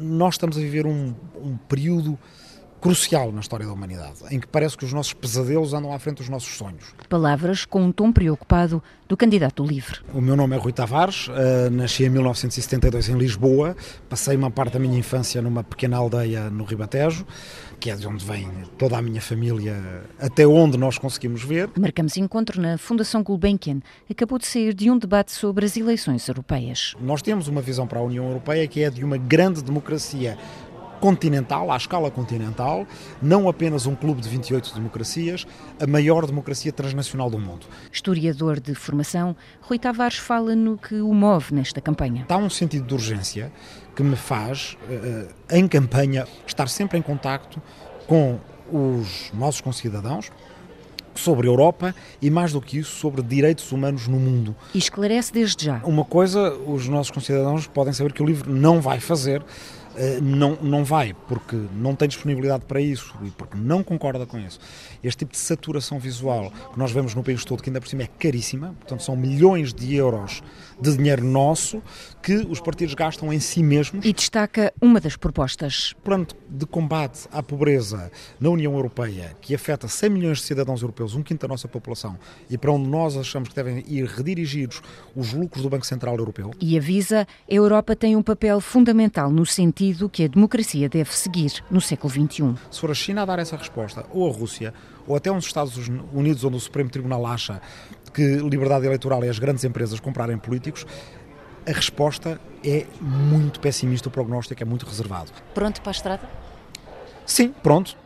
nós estamos a viver um, um período crucial na história da humanidade, em que parece que os nossos pesadelos andam à frente dos nossos sonhos. Palavras com um tom preocupado do candidato livre. O meu nome é Rui Tavares, uh, nasci em 1972 em Lisboa, passei uma parte da minha infância numa pequena aldeia no Ribatejo, que é de onde vem toda a minha família, até onde nós conseguimos ver. Marcamos encontro na Fundação Gulbenkian. Acabou de sair de um debate sobre as eleições europeias. Nós temos uma visão para a União Europeia que é de uma grande democracia continental, à escala continental, não apenas um clube de 28 democracias, a maior democracia transnacional do mundo. Historiador de formação, Rui Tavares fala no que o move nesta campanha. Há um sentido de urgência que me faz, eh, em campanha, estar sempre em contacto com os nossos concidadãos, sobre a Europa e, mais do que isso, sobre direitos humanos no mundo. E esclarece desde já. Uma coisa, os nossos concidadãos podem saber que o livro não vai fazer, eh, não, não vai, porque não tem disponibilidade para isso e porque não concorda com isso. Este tipo de saturação visual que nós vemos no país todo, que ainda por cima é caríssima, portanto são milhões de euros de dinheiro nosso que os partidos gastam em si mesmos. E destaca uma das propostas. O plano de combate à pobreza na União Europeia, que afeta 100 milhões de cidadãos europeus, um quinto da nossa população, e para onde nós achamos que devem ir redirigidos os lucros do Banco Central Europeu. E avisa, a Europa tem um papel fundamental no sentido sentido que a democracia deve seguir no século XXI. Se for a China a dar essa resposta, ou a Rússia, ou até uns Estados Unidos onde o Supremo Tribunal acha que liberdade eleitoral é as grandes empresas comprarem políticos, a resposta é muito pessimista, o prognóstico é muito reservado. Pronto para a estrada? Sim, pronto.